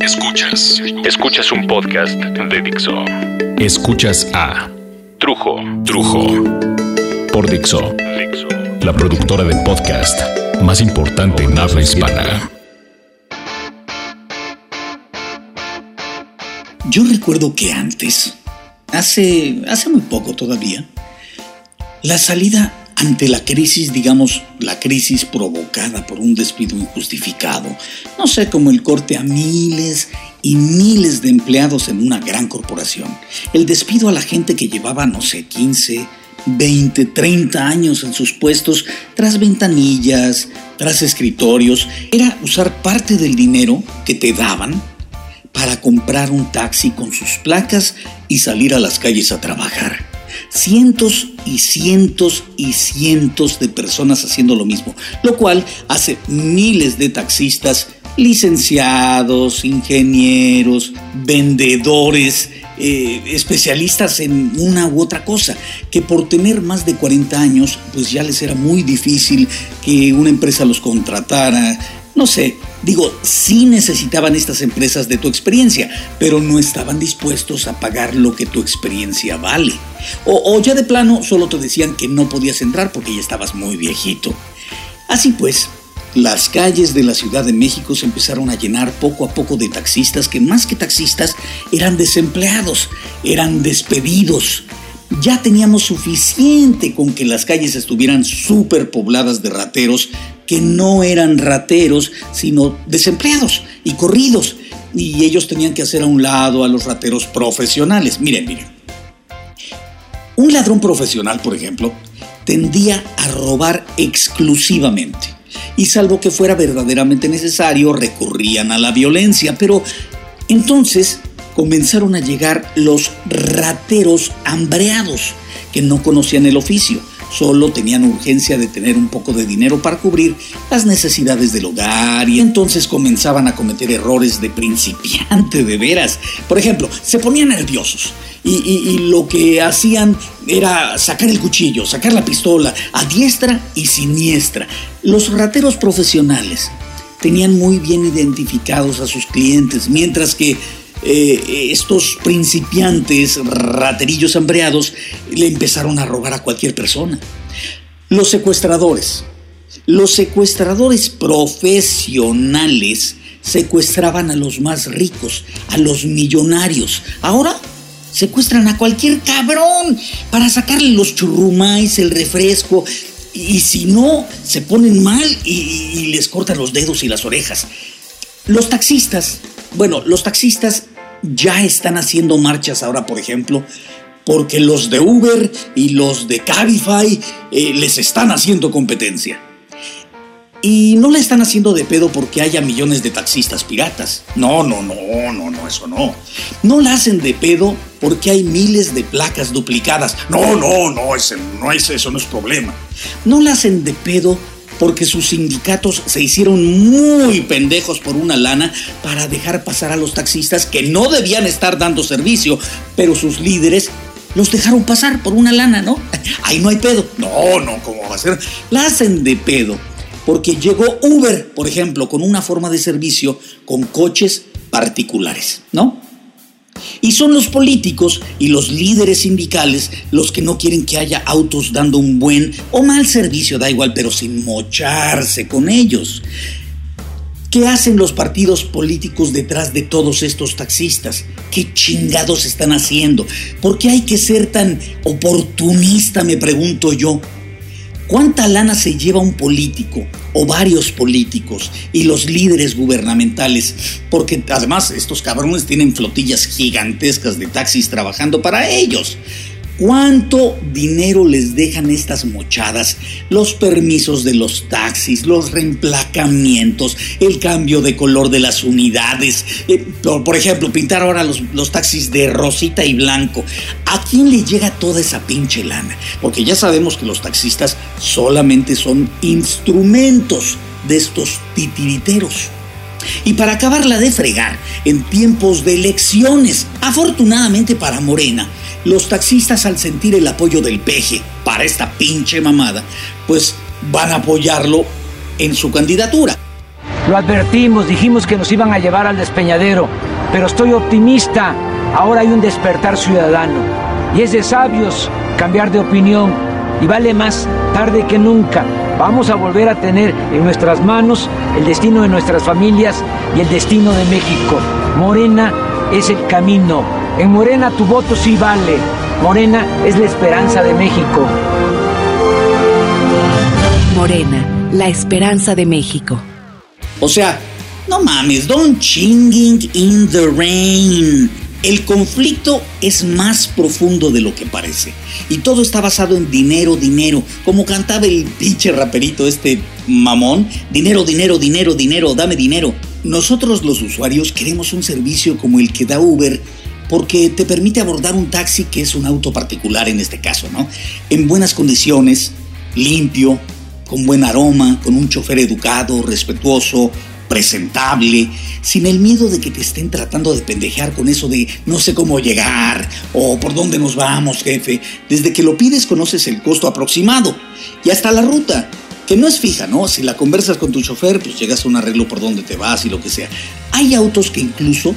Escuchas. Escuchas un podcast de Dixo. Escuchas a Trujo. Trujo. Por Dixo. La productora de podcast más importante en habla hispana. Yo recuerdo que antes, hace, hace muy poco todavía, la salida ante la crisis, digamos, la crisis provocada por un despido injustificado, no sé, como el corte a miles y miles de empleados en una gran corporación, el despido a la gente que llevaba, no sé, 15, 20, 30 años en sus puestos, tras ventanillas, tras escritorios, era usar parte del dinero que te daban para comprar un taxi con sus placas y salir a las calles a trabajar cientos y cientos y cientos de personas haciendo lo mismo, lo cual hace miles de taxistas, licenciados, ingenieros, vendedores, eh, especialistas en una u otra cosa, que por tener más de 40 años, pues ya les era muy difícil que una empresa los contratara, no sé, digo, sí necesitaban estas empresas de tu experiencia, pero no estaban dispuestos a pagar lo que tu experiencia vale. O, ya de plano solo te decían que no podías entrar porque ya estabas muy viejito. Así pues, las calles de la Ciudad de México se empezaron a llenar poco a poco de taxistas que más que taxistas eran desempleados, eran despedidos. Ya teníamos suficiente con que las calles estuvieran súper pobladas de rateros que no eran rateros, sino desempleados y corridos. Y ellos tenían que hacer a un lado a los rateros profesionales. Miren, miren. Un ladrón profesional, por ejemplo, tendía a robar exclusivamente. Y salvo que fuera verdaderamente necesario, recurrían a la violencia. Pero entonces comenzaron a llegar los rateros hambreados, que no conocían el oficio Solo tenían urgencia de tener un poco de dinero para cubrir las necesidades del hogar y entonces comenzaban a cometer errores de principiante de veras. Por ejemplo, se ponían nerviosos y, lo que hacían era sacar el cuchillo, sacar la pistola a diestra y siniestra. Los rateros profesionales tenían muy bien identificados a sus clientes, mientras que eh, estos principiantes raterillos hambreados le empezaron a robar a cualquier persona. Los secuestradores. Los secuestradores profesionales secuestraban a los más ricos, a los millonarios. Ahora secuestran a cualquier cabrón para sacarle los churrumais, el refresco. Y si no, se ponen mal y, y les cortan los dedos y las orejas. Los taxistas, bueno, los taxistas ya están haciendo marchas ahora, por ejemplo, porque los de Uber y los de Cabify eh, les están haciendo competencia. Y no la están haciendo de pedo porque haya millones de taxistas piratas. No, no, no, no, no, eso no. No la hacen de pedo porque hay miles de placas duplicadas. No, no, no, ese, no es eso, no es problema. No la hacen de pedo porque sus sindicatos se hicieron muy pendejos por una lana para dejar pasar a los taxistas que no debían estar dando servicio, pero sus líderes los dejaron pasar por una lana, ¿no? Ahí no hay pedo. No, no, ¿cómo va a ser? La hacen de pedo. Porque llegó Uber, por ejemplo, con una forma de servicio con coches particulares, ¿no? Y son los políticos y los líderes sindicales los que no quieren que haya autos dando un buen o mal servicio, da igual, pero sin mocharse con ellos. ¿Qué hacen los partidos políticos detrás de todos estos taxistas? ¿Qué chingados están haciendo? ¿Por qué hay que ser tan oportunista, me pregunto yo? ¿Cuánta lana se lleva un político o varios políticos y los líderes gubernamentales? Porque además estos cabrones tienen flotillas gigantescas de taxis trabajando para ellos. ¿Cuánto dinero les dejan estas mochadas? Los permisos de los taxis, los reemplacamientos, el cambio de color de las unidades. Eh, por, ejemplo, pintar ahora los, los taxis de rosita y blanco. ¿A quién le llega toda esa pinche lana? Porque ya sabemos que los taxistas solamente son instrumentos de estos titiriteros. Y para acabarla de fregar, en tiempos de elecciones, afortunadamente para Morena, los taxistas al sentir el apoyo del peje para esta pinche mamada, pues van a apoyarlo en su candidatura. Lo advertimos, dijimos que nos iban a llevar al despeñadero, pero estoy optimista. Ahora hay un despertar ciudadano y es de sabios cambiar de opinión y vale más tarde que nunca. Vamos a volver a tener en nuestras manos el destino de nuestras familias y el destino de México. Morena es el camino. En Morena tu voto sí vale. Morena es la esperanza de México. Morena, la esperanza de México. O sea, no mames, don't chinging in the rain. El conflicto es más profundo de lo que parece. Y todo está basado en dinero, dinero. Como cantaba el pinche raperito este mamón. Dinero, dinero, dinero, dinero, dame dinero. Nosotros los usuarios queremos un servicio como el que da Uber porque te permite abordar un taxi que es un auto particular en este caso, ¿no? En buenas condiciones, limpio, con buen aroma, con un chofer educado, respetuoso, presentable, sin el miedo de que te estén tratando de pendejear con eso de no sé cómo llegar o por dónde nos vamos, jefe. Desde que lo pides conoces el costo aproximado y hasta la ruta, que no es fija, ¿no? Si la conversas con tu chofer, pues llegas a un arreglo por dónde te vas y lo que sea. Hay autos que incluso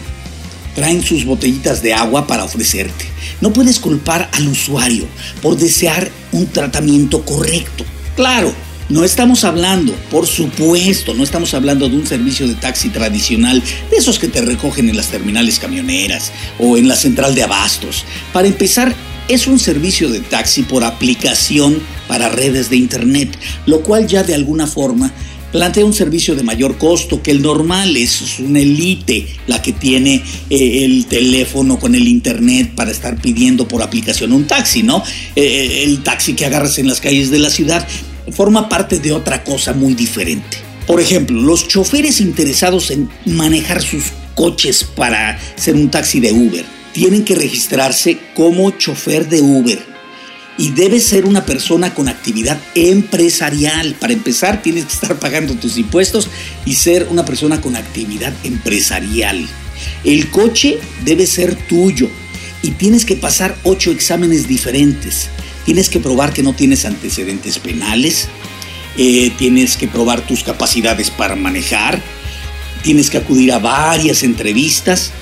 traen sus botellitas de agua para ofrecerte. No puedes culpar al usuario por desear un tratamiento correcto. Claro, no estamos hablando, por supuesto, no estamos hablando de un servicio de taxi tradicional, de esos que te recogen en las terminales camioneras o en la central de abastos. Para empezar, es un servicio de taxi por aplicación para redes de Internet, lo cual ya de alguna forma plantea un servicio de mayor costo que el normal, es una elite la que tiene eh, el teléfono con el internet para estar pidiendo por aplicación un taxi, ¿no? Eh, el taxi que agarras en las calles de la ciudad forma parte de otra cosa muy diferente. Por ejemplo, los choferes interesados en manejar sus coches para ser un taxi de Uber tienen que registrarse como chofer de Uber y debe ser una persona con actividad empresarial. Para empezar, tienes que estar pagando tus impuestos y ser una persona con actividad empresarial. El coche debe ser tuyo y tienes que pasar ocho exámenes diferentes. Tienes que probar que no tienes antecedentes penales, eh, tienes que probar tus capacidades para manejar, tienes que acudir a varias entrevistas.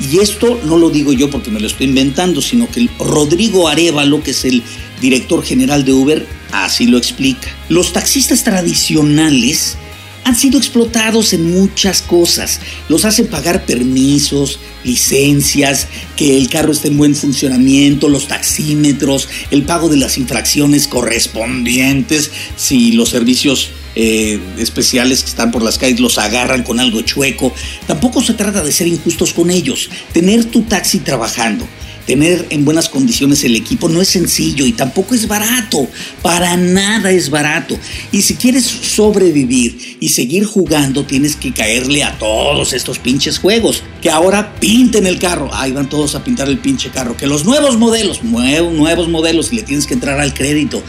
Y esto no lo digo yo porque me lo estoy inventando, sino que Rodrigo Arevalo, que es el director general de Uber, así lo explica. Los taxistas tradicionales han sido explotados en muchas cosas. Los hacen pagar permisos, licencias, que el carro esté en buen funcionamiento, los taxímetros, el pago de las infracciones correspondientes, si los servicios eh, especiales que están por las calles los agarran con algo chueco. Tampoco se trata de ser injustos con ellos. Tener tu taxi trabajando tener en buenas condiciones el equipo no es sencillo y tampoco es barato. Para nada es barato. Y si quieres sobrevivir y seguir jugando, tienes que caerle a todos estos pinches juegos. Que ahora pinten el carro. Ahí van todos a pintar el pinche carro. Que los nuevos modelos, nuevos, nuevos modelos y le tienes que entrar al crédito.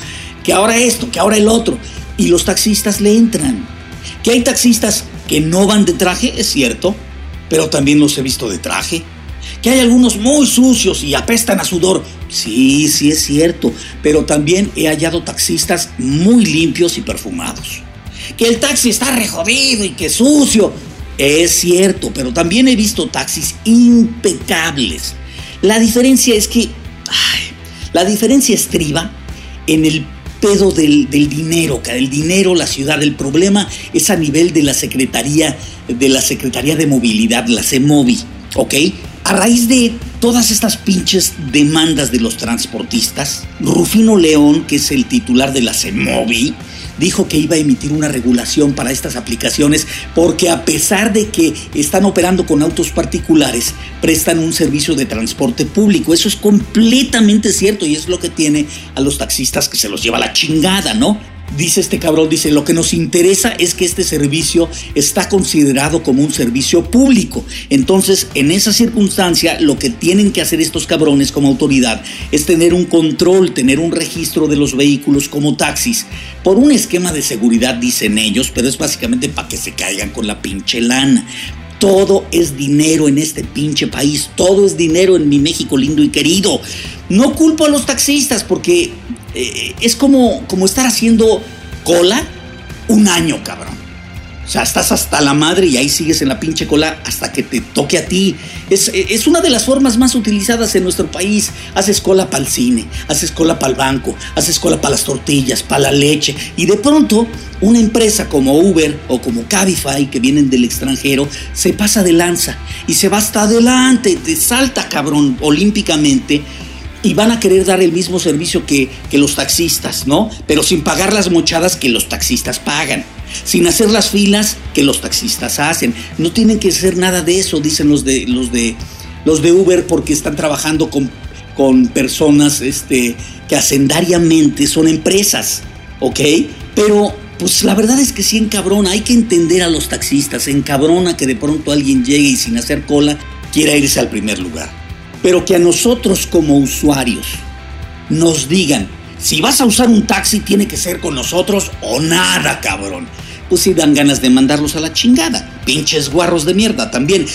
Que ahora esto, que ahora el otro. Y los taxistas le entran. Que hay taxistas que no van de traje, es cierto, pero también los he visto de traje que hay algunos muy sucios y apestan a sudor. Sí, sí es cierto, pero también he hallado taxistas muy limpios y perfumados. Que el taxi está rejodido y que sucio. Es cierto, pero también he visto taxis impecables. La diferencia es que... la diferencia estriba en el pedo del, dinero, el dinero, la ciudad, el problema es a nivel de la Secretaría, de la Secretaría de Movilidad, la CEMOVI, ¿ok? A raíz de todas estas pinches demandas de los transportistas, Rufino León, que es el titular de la CEMOVI, dijo que iba a emitir una regulación para estas aplicaciones porque a pesar de que están operando con autos particulares, prestan un servicio de transporte público. Eso es completamente cierto y es lo que tiene a los taxistas que se los lleva la chingada, ¿no? Dice este cabrón, dice, lo que nos interesa es que este servicio está considerado como un servicio público. Entonces, en esa circunstancia, lo que tienen que hacer estos cabrones como autoridad es tener un control, tener un registro de los vehículos como taxis, por un esquema de seguridad, dicen ellos, pero es básicamente para que se caigan con la pinche lana. Todo es dinero en este pinche país, todo es dinero en mi México lindo y querido. No culpo a los taxistas porque eh, es como, como estar haciendo cola un año, cabrón. O sea, estás hasta la madre y ahí sigues en la pinche cola hasta que te toque a ti. Es, es una de las formas más utilizadas en nuestro país. Haces cola para el cine, haces cola para el banco, haces cola para las tortillas, para la leche. Y de pronto, una empresa como Uber o como Cabify, que vienen del extranjero, se pasa de lanza y se va hasta adelante, te salta cabrón olímpicamente y van a querer dar el mismo servicio que, que, los taxistas, ¿no? Pero sin pagar las mochadas que los taxistas pagan sin hacer las filas que los taxistas hacen. No tienen que hacer nada de eso, dicen los de los de los de Uber, porque están trabajando con, con personas este, que hacendariamente son empresas, ¿ok? Pero pues la verdad es que sí encabrona, hay que entender a los taxistas, encabrona que de pronto alguien llegue y sin hacer cola quiera irse al primer lugar. Pero que a nosotros como usuarios nos digan, si vas a usar un taxi tiene que ser con nosotros o nada, cabrón pues sí dan ganas de mandarlos a la chingada. Pinches guarros de mierda también.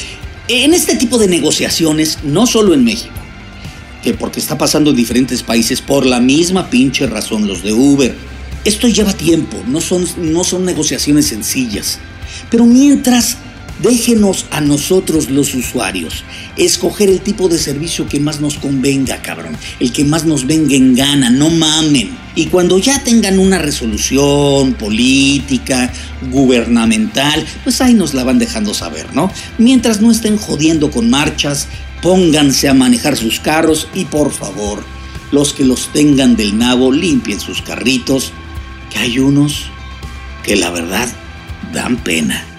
En este tipo de negociaciones, no solo en México, que porque está pasando en diferentes países por la misma pinche razón los de Uber. Esto lleva tiempo, no son, no son negociaciones sencillas. Pero mientras Déjenos a nosotros los usuarios escoger el tipo de servicio que más nos convenga, cabrón. El que más nos venga en gana, no mamen. Y cuando ya tengan una resolución política, gubernamental, pues ahí nos la van dejando saber, ¿no? Mientras no estén jodiendo con marchas, pónganse a manejar sus carros y por favor, los que los tengan del nabo, limpien sus carritos, que hay unos que la verdad dan pena.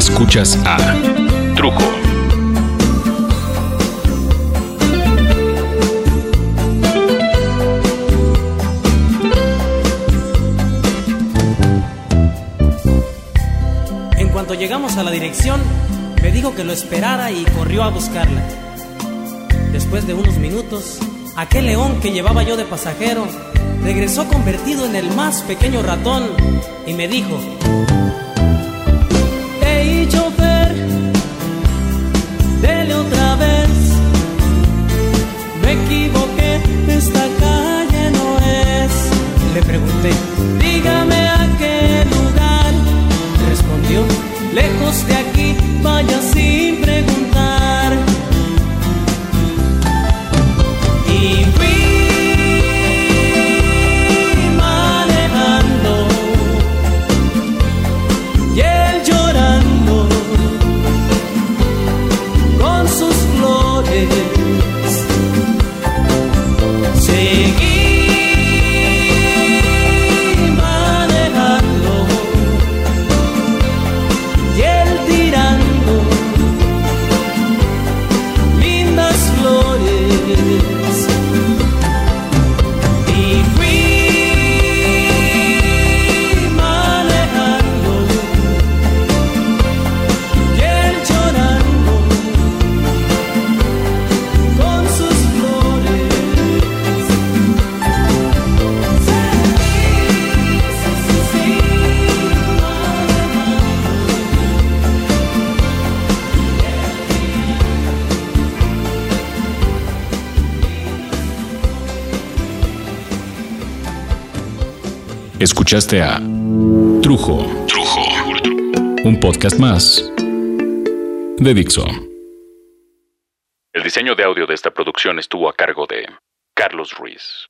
Escuchas a Trujo. En cuanto llegamos a la dirección, me dijo que lo esperara y corrió a buscarla. Después de unos minutos, aquel león que llevaba yo de pasajero regresó convertido en el más pequeño ratón y me dijo, esta calle no es. Le pregunté, dígame a qué lugar. Respondió, lejos de aquí, vaya sin Escuchaste a Trujo. Trujo. Un podcast más de Dixo. El diseño de audio de esta producción estuvo a cargo de Carlos Ruiz.